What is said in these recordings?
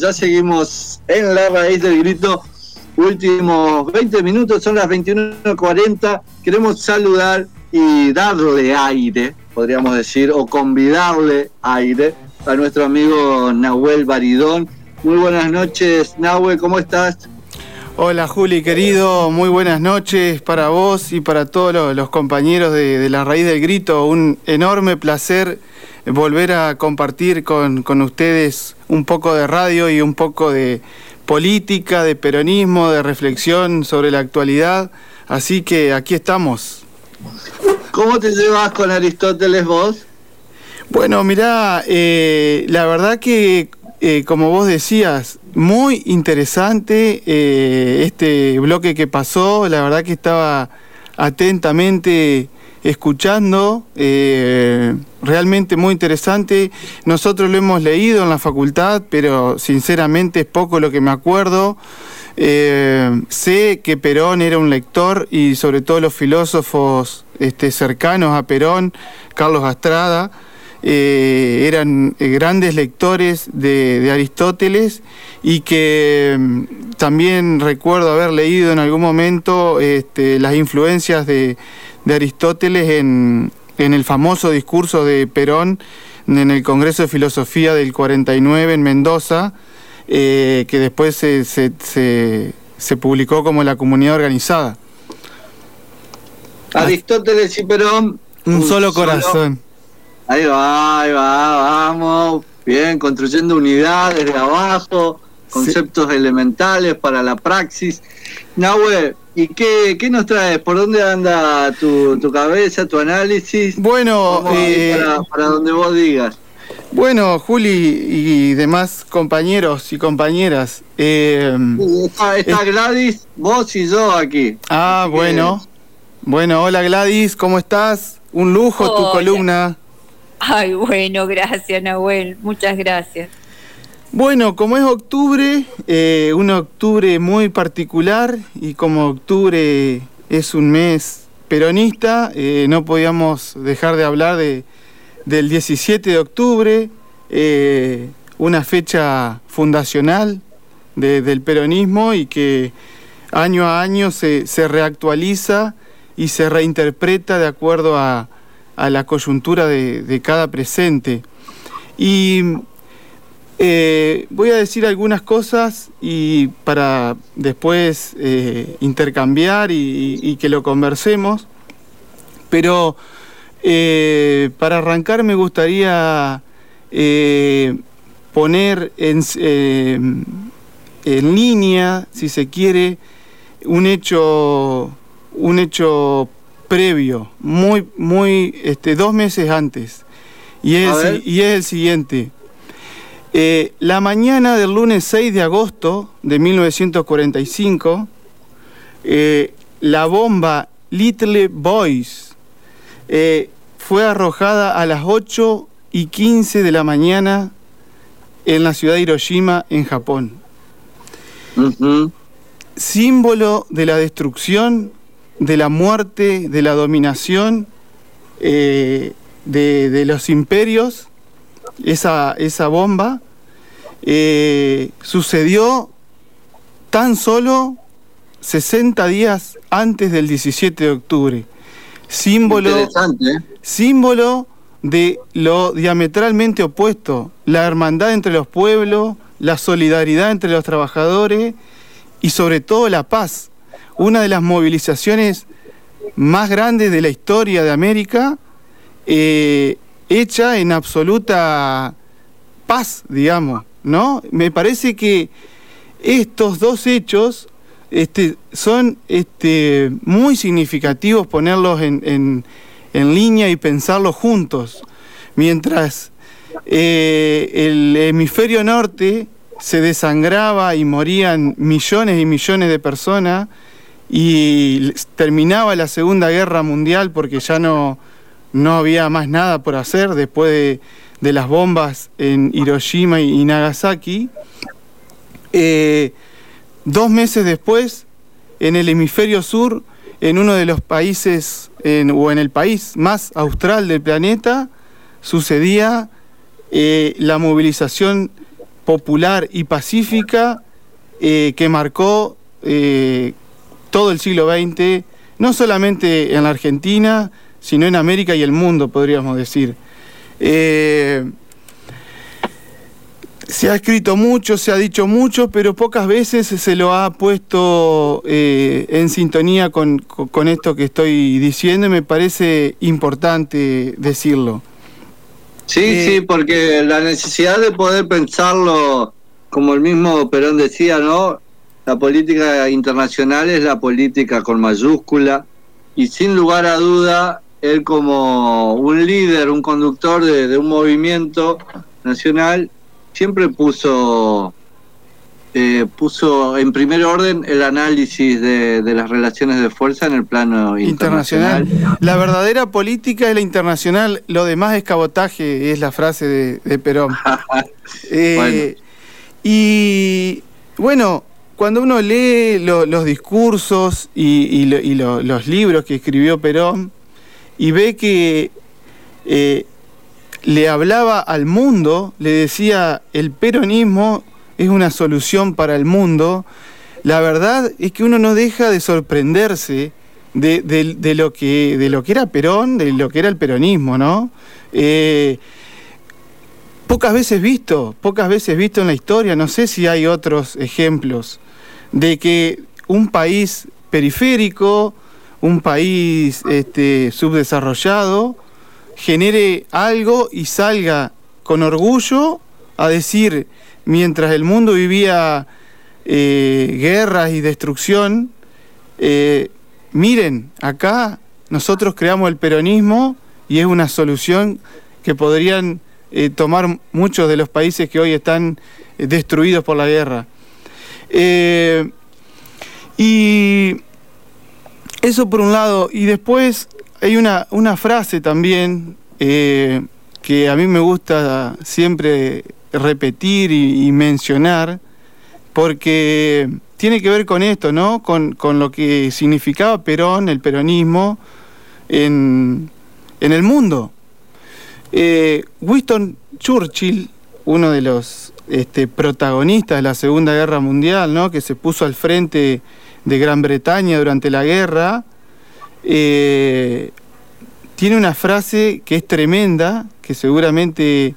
Ya seguimos en la raíz del grito. Últimos 20 minutos, son las 21.40. Queremos saludar y darle aire, podríamos decir, o convidarle aire a nuestro amigo Nahuel Baridón. Muy buenas noches, Nahuel, ¿cómo estás? Hola Juli, querido, muy buenas noches para vos y para todos los, compañeros de, la raíz del grito. Un enorme placer volver a compartir con, ustedes un poco de radio y un poco de política, de peronismo, de reflexión sobre la actualidad. Así que aquí estamos. ¿Cómo te llevas con Aristóteles vos? Bueno, mirá, eh, la verdad que, eh, como vos decías, muy interesante eh, este bloque que pasó, la verdad que estaba atentamente escuchando, realmente muy interesante. Nosotros lo hemos leído en la facultad, pero sinceramente es poco lo que me acuerdo. Eh, sé que Perón era un lector y sobre todo los filósofos este, cercanos a Perón, Carlos Astrada, eh, eran grandes lectores de, Aristóteles y que mm, también recuerdo haber leído en algún momento este, las influencias de Aristóteles en, el famoso discurso de Perón en el Congreso de Filosofía del 49 en Mendoza, eh, que después se, se, publicó como la comunidad organizada. Aristóteles y Perón. Un, solo corazón. Ahí va, ahí va, vamos. Bien, construyendo unidades de abajo, conceptos elementales para la praxis. Nahue, ¿Y qué, qué, nos traes? ¿Por dónde anda tu, cabeza, tu análisis? Bueno, eh, para, donde vos digas. Bueno, Juli y demás compañeros y compañeras. Eh, está, Gladys, vos y yo aquí. Ah, bueno. Bueno, hola Gladys, ¿cómo estás? Un lujo tu columna. Ay, bueno, gracias Nahuel, muchas gracias. Bueno, como es octubre, eh, un octubre muy particular y como octubre es un mes peronista, eh, no podíamos dejar de hablar de, del 17 de octubre, eh, una fecha fundacional del peronismo y que año a año se, reactualiza y se reinterpreta de acuerdo a, la coyuntura de, de cada presente. Y eh, voy a decir algunas cosas y para después eh, intercambiar y, que lo conversemos. Pero eh, para arrancar me gustaría poner en, en, línea, si se quiere, un hecho, un hecho previo, muy, muy, este, dos meses antes. Y es, y es el siguiente. Eh, la mañana del lunes 6 de agosto de 1945, eh, la bomba Little Boys eh, fue arrojada a las 8 y 15 de la mañana en la ciudad de Hiroshima, en Japón. Símbolo de la destrucción, de la muerte, de la dominación de, de los imperios esa, esa bomba, eh, sucedió tan solo 60 días antes del 17 de octubre. Símbolo, ¿eh? símbolo de lo diametralmente opuesto, la hermandad entre los pueblos, la solidaridad entre los trabajadores y sobre todo la paz. Una de las movilizaciones más grandes de la historia de América eh, hecha en absoluta paz, digamos, ¿no? Me parece que estos dos hechos este, son este, muy significativos ponerlos en, línea y pensarlos juntos. Mientras eh, el hemisferio norte se desangraba y morían millones y millones de personas y terminaba la Segunda Guerra Mundial porque ya no, no había más nada por hacer después de, las bombas en Hiroshima y, Nagasaki. Eh, dos meses después, en el hemisferio sur, en uno de los países, o en el país más austral del planeta, sucedía eh, la movilización popular y pacífica eh, que marcó todo el siglo XX, no solamente en la Argentina, sino en América y el mundo, podríamos decir. Eh, se ha escrito mucho, se ha dicho mucho, pero pocas veces se lo ha puesto en sintonía con, con, esto que estoy diciendo y me parece importante decirlo. Sí, sí, porque la necesidad de poder pensarlo, como el mismo Perón decía, ¿no? La política internacional es la política con mayúscula y sin lugar a duda, él como un líder, un conductor de, un movimiento nacional, siempre puso eh, puso en primer orden el análisis de, las relaciones de fuerza en el plano internacional. La verdadera política es la internacional, lo demás es cabotaje, es la frase de, Perón. Eh, y bueno, cuando uno lee los discursos y, los libros que escribió Perón y ve que eh, le hablaba al mundo, le decía el peronismo es una solución para el mundo, la verdad es que uno no deja de sorprenderse de, lo, que, de lo que era Perón, de lo que era el peronismo, ¿no? Eh, pocas veces visto, pocas veces visto en la historia, no sé si hay otros ejemplos de que un país periférico, un país este, subdesarrollado, genere algo y salga con orgullo a decir, mientras el mundo vivía eh, guerras y destrucción, eh, miren, acá nosotros creamos el peronismo y es una solución que podrían eh, tomar muchos de los países que hoy están destruidos por la guerra. Y eso por un lado. Y después hay una, una frase también eh, que a mí me gusta siempre repetir y, mencionar, porque tiene que ver con esto, ¿no? Con, lo que significaba Perón, el peronismo, en, el mundo. Eh, Winston Churchill, uno de los este, protagonista de la Segunda Guerra Mundial, ¿no? que se puso al frente de Gran Bretaña durante la guerra, eh, tiene una frase que es tremenda, que seguramente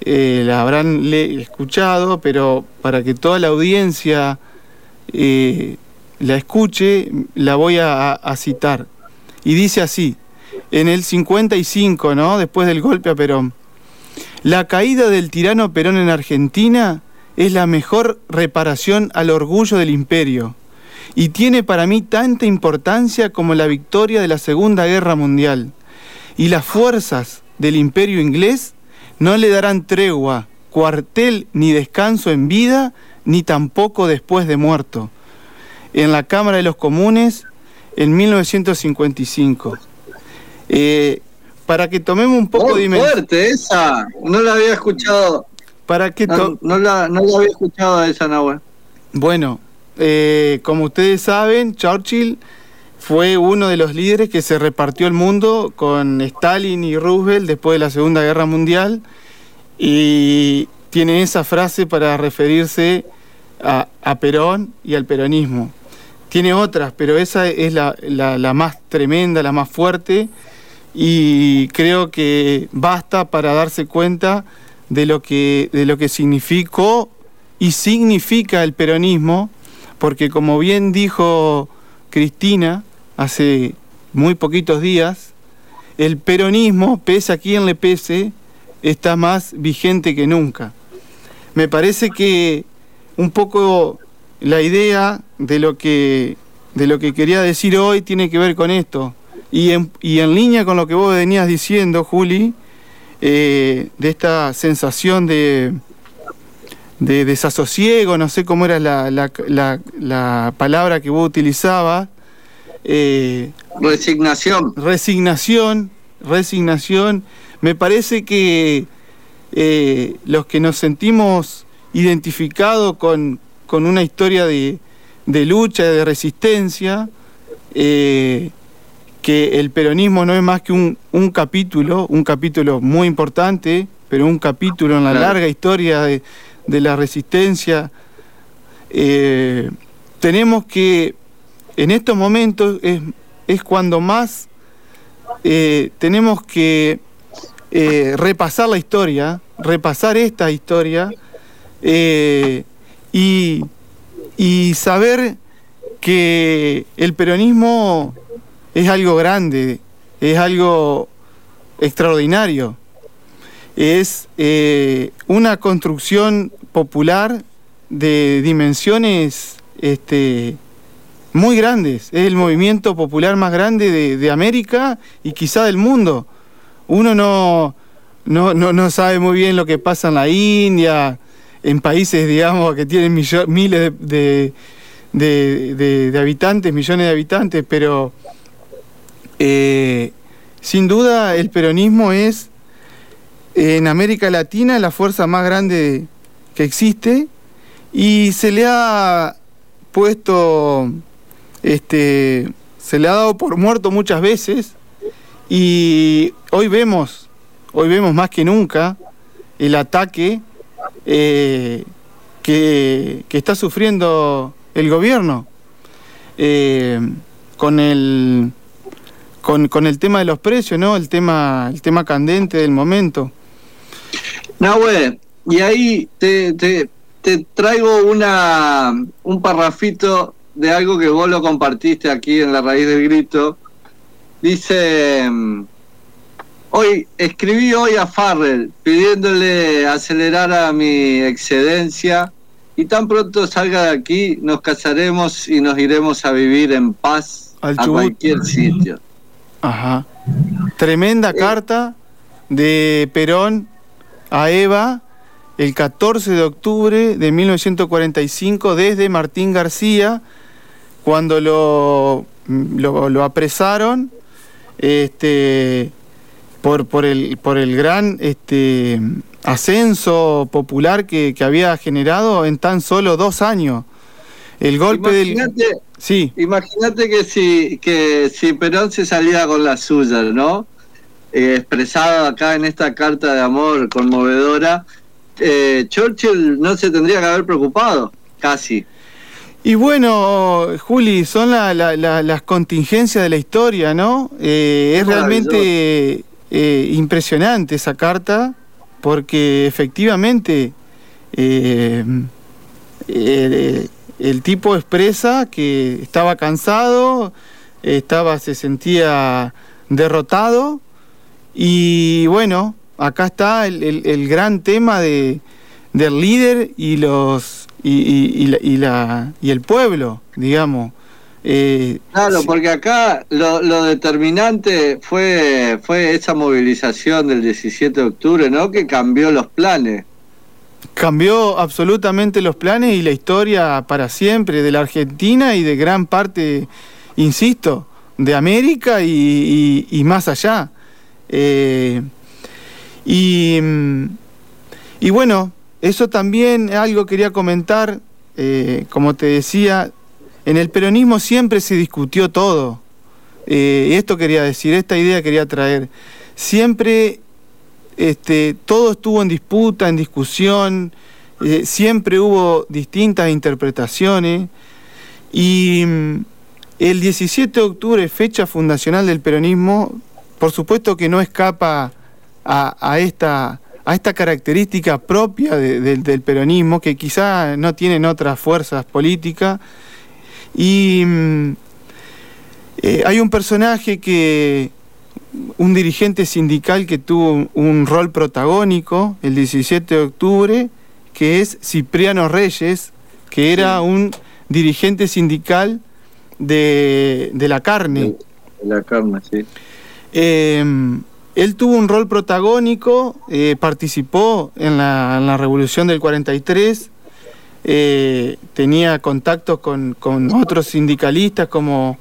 eh, la habrán escuchado, pero para que toda la audiencia eh, la escuche, la voy a, a, citar. Y dice así, en el 55, ¿no? después del golpe a Perón, la caída del tirano Perón en Argentina es la mejor reparación al orgullo del imperio y tiene para mí tanta importancia como la victoria de la Segunda Guerra Mundial. Y las fuerzas del imperio inglés no le darán tregua, cuartel ni descanso en vida, ni tampoco después de muerto. En la Cámara de los Comunes, en 1955 para que tomemos un poco de dimensión. fuerte esa, no la había escuchado. Para que no, la, había escuchado esa, Nahue. Bueno, eh, como ustedes saben, Churchill fue uno de los líderes que se repartió el mundo con Stalin y Roosevelt después de la Segunda Guerra Mundial y tiene esa frase para referirse a, Perón y al peronismo. Tiene otras, pero esa es la, la más tremenda, la más fuerte y creo que basta para darse cuenta de lo que, de lo que significó y significa el peronismo, porque como bien dijo Cristina hace muy poquitos días, el peronismo, pese a quien le pese, está más vigente que nunca. Me parece que un poco la idea de lo que, de lo que quería decir hoy tiene que ver con esto, y en, y en línea con lo que vos venías diciendo, Juli, eh, de esta sensación de, de desasosiego, no sé cómo era la, la, palabra que vos utilizabas. Eh, resignación. Resignación, resignación. Me parece que eh, los que nos sentimos identificados con, con una historia de, de lucha, de resistencia, que el peronismo no es más que un, capítulo, un capítulo muy importante, pero un capítulo en la larga historia de, de la resistencia. Eh, tenemos que, en estos momentos, es, es cuando más eh, tenemos que eh, repasar la historia, repasar esta historia y, y saber que el peronismo es algo grande, es algo extraordinario. Es una construcción popular de dimensiones este, muy grandes. Es el movimiento popular más grande de, América y quizá del mundo. Uno no, no, sabe muy bien lo que pasa en la India, en países, digamos, que tienen miles de, de, habitantes, millones de habitantes, pero eh, sin duda el peronismo es en América Latina la fuerza más grande existe y se le ha puesto, este, se le ha dado por muerto muchas veces y hoy vemos, hoy vemos más que nunca el ataque eh, que, que, está sufriendo el gobierno eh, con el con, el tema de los precios, ¿no? El tema, el tema candente del momento. Nahue, y ahí te, te, te, traigo una un parrafito de algo que vos lo compartiste aquí en la raíz del grito. Dice, hoy escribí hoy a Farrell pidiéndole acelerar a mi excedencia y tan pronto salga de aquí nos casaremos y nos iremos a vivir en paz a cualquier sitio. Ajá. Tremenda carta de Perón a Eva el 14 de octubre de 1945 desde Martín García, cuando lo, lo, apresaron este, por, por, el, por el gran este, ascenso popular que, que había generado en tan solo dos años. El golpe del Sí. Imagínate que si, que si Perón se salía con la suya, ¿no? Eh, expresado acá en esta carta de amor conmovedora, eh, Churchill no se tendría que haber preocupado, casi. Y bueno, Juli, son las contingencias de la historia, ¿no? Eh, es realmente impresionante esa carta, porque efectivamente el tipo expresa que estaba cansado, estaba, se sentía derrotado y bueno, acá está el, gran tema de, del líder y los y, y, la, y el pueblo, digamos. Eh, claro, porque acá lo, lo, determinante fue, fue esa movilización del 17 de octubre, ¿no? Que cambió los planes cambió absolutamente los planes y la historia para siempre de la Argentina y de gran parte, insisto, de América y, más allá. Eh, y, y, bueno, eso también algo quería comentar, eh, como te decía, en el peronismo siempre se discutió todo. Eh, esto quería decir, esta idea quería traer. Siempre este, todo estuvo en disputa, en discusión, eh, siempre hubo distintas interpretaciones y el 17 de octubre, fecha fundacional del peronismo, por supuesto que no escapa a, esta, a esta característica propia del peronismo, que quizá no tienen otras fuerzas políticas. Y mm, eh, hay un personaje que, un dirigente sindical que tuvo un rol protagónico el 17 de octubre, que es Cipriano Reyes, que era un dirigente sindical de, la carne. De la carne, sí. Em, él tuvo un rol protagónico, eh, participó en la, Revolución del 43, eh, tenía contactos con, con otros sindicalistas como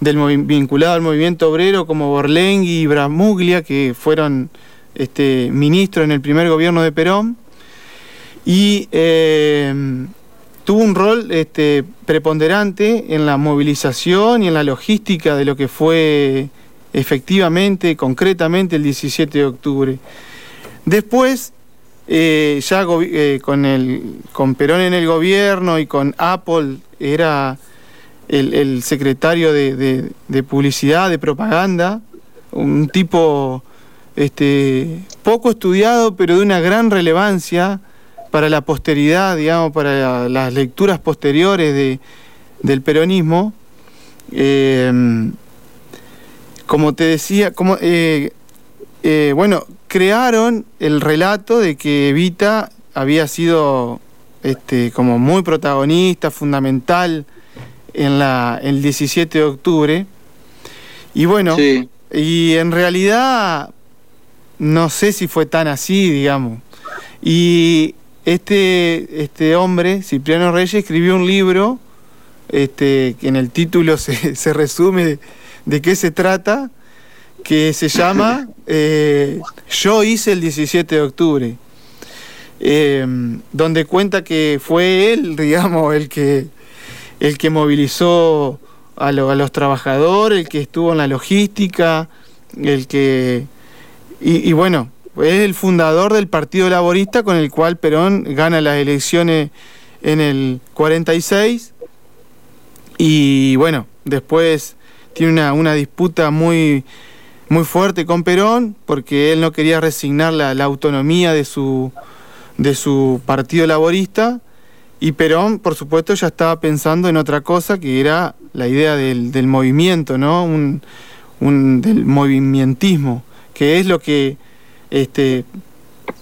del vinculado al movimiento obrero como Borlenghi y Bramuglia, que fueron este, ministros en el primer gobierno de Perón, y eh, tuvo un rol este, preponderante en la movilización y en la logística de lo que fue efectivamente, concretamente, el 17 de octubre. Después eh, ya eh, con, el, con Perón en el gobierno y con Apple era el, secretario de, publicidad, de propaganda, un tipo este, poco estudiado, pero de una gran relevancia para la posteridad, digamos, para las lecturas posteriores del peronismo. Em, como te decía, como, eh, eh, bueno, crearon el relato de que Evita había sido este, como muy protagonista, fundamental en la, el 17 de octubre. Y bueno, y en realidad no sé si fue tan así, digamos. Y este, este hombre, Cipriano Reyes, escribió un libro este, que en el título se, resume de, qué se trata, que se llama eh, Yo hice el 17 de octubre, em, donde cuenta que fue él, digamos, el que, el que movilizó a, a los trabajadores, el que estuvo en la logística, el que... Y, y bueno, es el fundador del Partido Laborista con el cual Perón gana las elecciones en el 46 y bueno, después tiene una, disputa muy, muy fuerte con Perón porque él no quería resignar la, autonomía de su, de su partido laborista y Perón, por supuesto, ya estaba pensando en otra cosa que era la idea del, movimiento, ¿no? Un, del movimentismo, que es lo que este,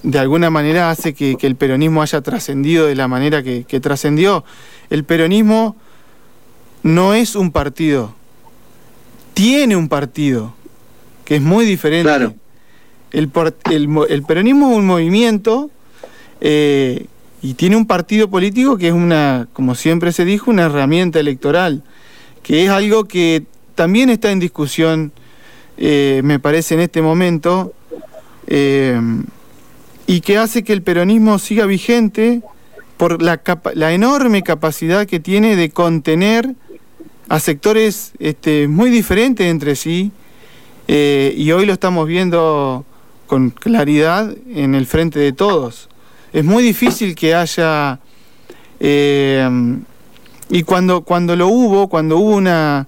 de alguna manera hace que, el peronismo haya trascendido de la manera que, que trascendió. El peronismo no es un partido, tiene un partido, que es muy diferente. Claro. El, el, peronismo es un movimiento eh, y tiene un partido político que es una, como siempre se dijo, una herramienta electoral, que es algo que también está en discusión, eh, me parece, en este momento, eh, y que hace que el peronismo siga vigente por la, la enorme capacidad que tiene de contener a sectores este, muy diferentes entre sí eh, y hoy lo estamos viendo con claridad en el frente de todos. Es muy difícil que haya... Eh, y cuando, cuando lo hubo, cuando hubo una...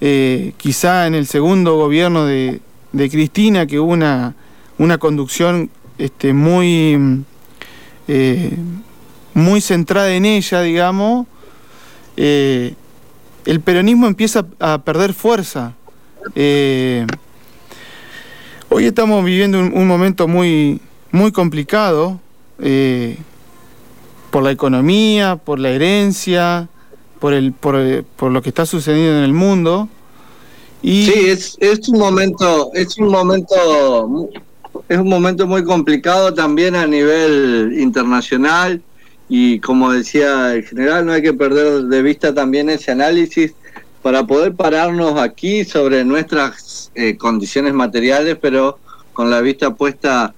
Eh, quizá en el segundo gobierno de, Cristina, que hubo una, una conducción este, muy, muy centrada en ella, digamos, el peronismo empieza a perder fuerza. Eh, hoy estamos viviendo un, momento muy, muy complicado eh, por la economía, por la herencia, por, el, por, lo que está sucediendo en el mundo. Y... Sí, es, es un momento, es un momento, es un momento muy complicado también a nivel internacional y como decía el general, no hay que perder de vista también ese análisis para poder pararnos aquí sobre nuestras eh, condiciones materiales, pero con la vista puesta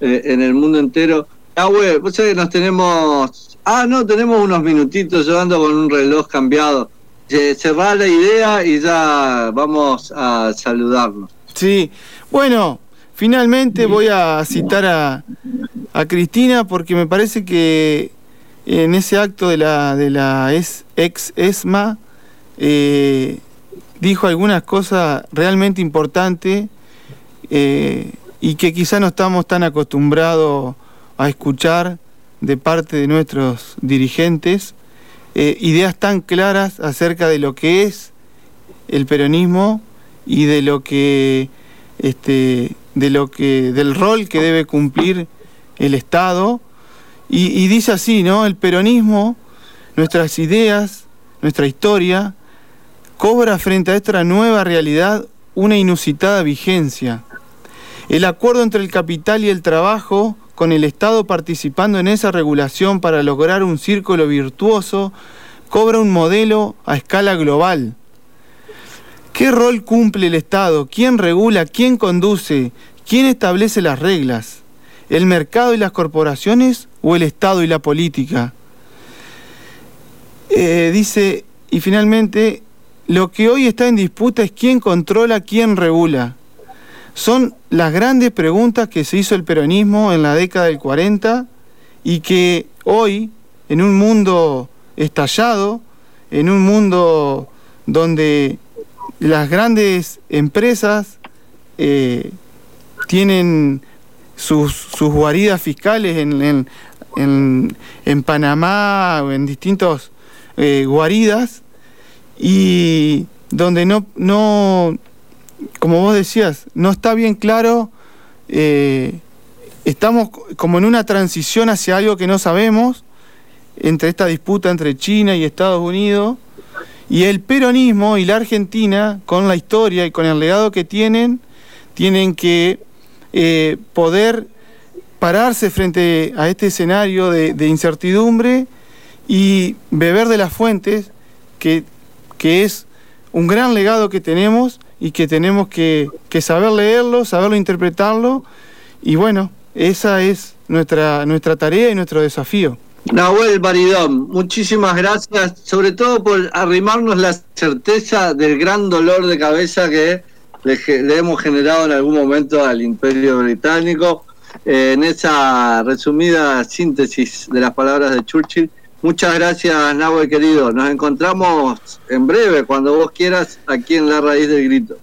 eh, en el mundo entero. Ah, güey, vos sabés que nos tenemos... Ah, no, tenemos unos minutitos, yo ando con un reloj cambiado. cerrar la idea y ya vamos a saludarnos. Sí, bueno, finalmente voy a citar a, a Cristina porque me parece que en ese acto de la, de la ex ESMA eh, dijo algunas cosas realmente importantes eh, y que quizá no estamos tan acostumbrados a escuchar de parte de nuestros dirigentes, eh, ideas tan claras acerca de lo que es el peronismo y de lo que este, de lo que del rol que debe cumplir el Estado y, dice así, ¿no? El peronismo, nuestras ideas, nuestra historia, cobra frente a esta nueva realidad una inusitada vigencia. El acuerdo entre el capital y el trabajo, con el Estado participando en esa regulación para lograr un círculo virtuoso, cobra un modelo a escala global. ¿Qué rol cumple el Estado? ¿Quién regula? ¿Quién conduce? ¿Quién establece las reglas? ¿El mercado y las corporaciones o el Estado y la política? Eh, dice, y finalmente, lo que hoy está en disputa es quién controla, quién regula. son las grandes preguntas que se hizo el peronismo en la década del 40 y que hoy, en un mundo estallado, en un mundo donde las grandes empresas eh, tienen sus, sus, guaridas fiscales en, en, Panamá o en distintos eh, guaridas y donde no, no, como vos decías, no está bien claro, eh, estamos como en una transición hacia algo que no sabemos, entre esta disputa entre China y Estados Unidos, y el peronismo y la Argentina, con la historia y con el legado que tienen, tienen que eh, poder pararse frente a este escenario de, incertidumbre y beber de las fuentes, que, que es un gran legado que tenemos y que tenemos que, saber leerlo, saberlo interpretarlo. Y bueno, esa es nuestra, nuestra tarea y nuestro desafío. Nahuel Baridón, muchísimas gracias, sobre todo por arrimarnos la certeza del gran dolor de cabeza que le, hemos generado en algún momento al Imperio Británico. Eh, en esa resumida síntesis de las palabras de Churchill, Muchas gracias, Nahue querido. Nos encontramos en breve, cuando vos quieras, aquí en La Raíz del Grito.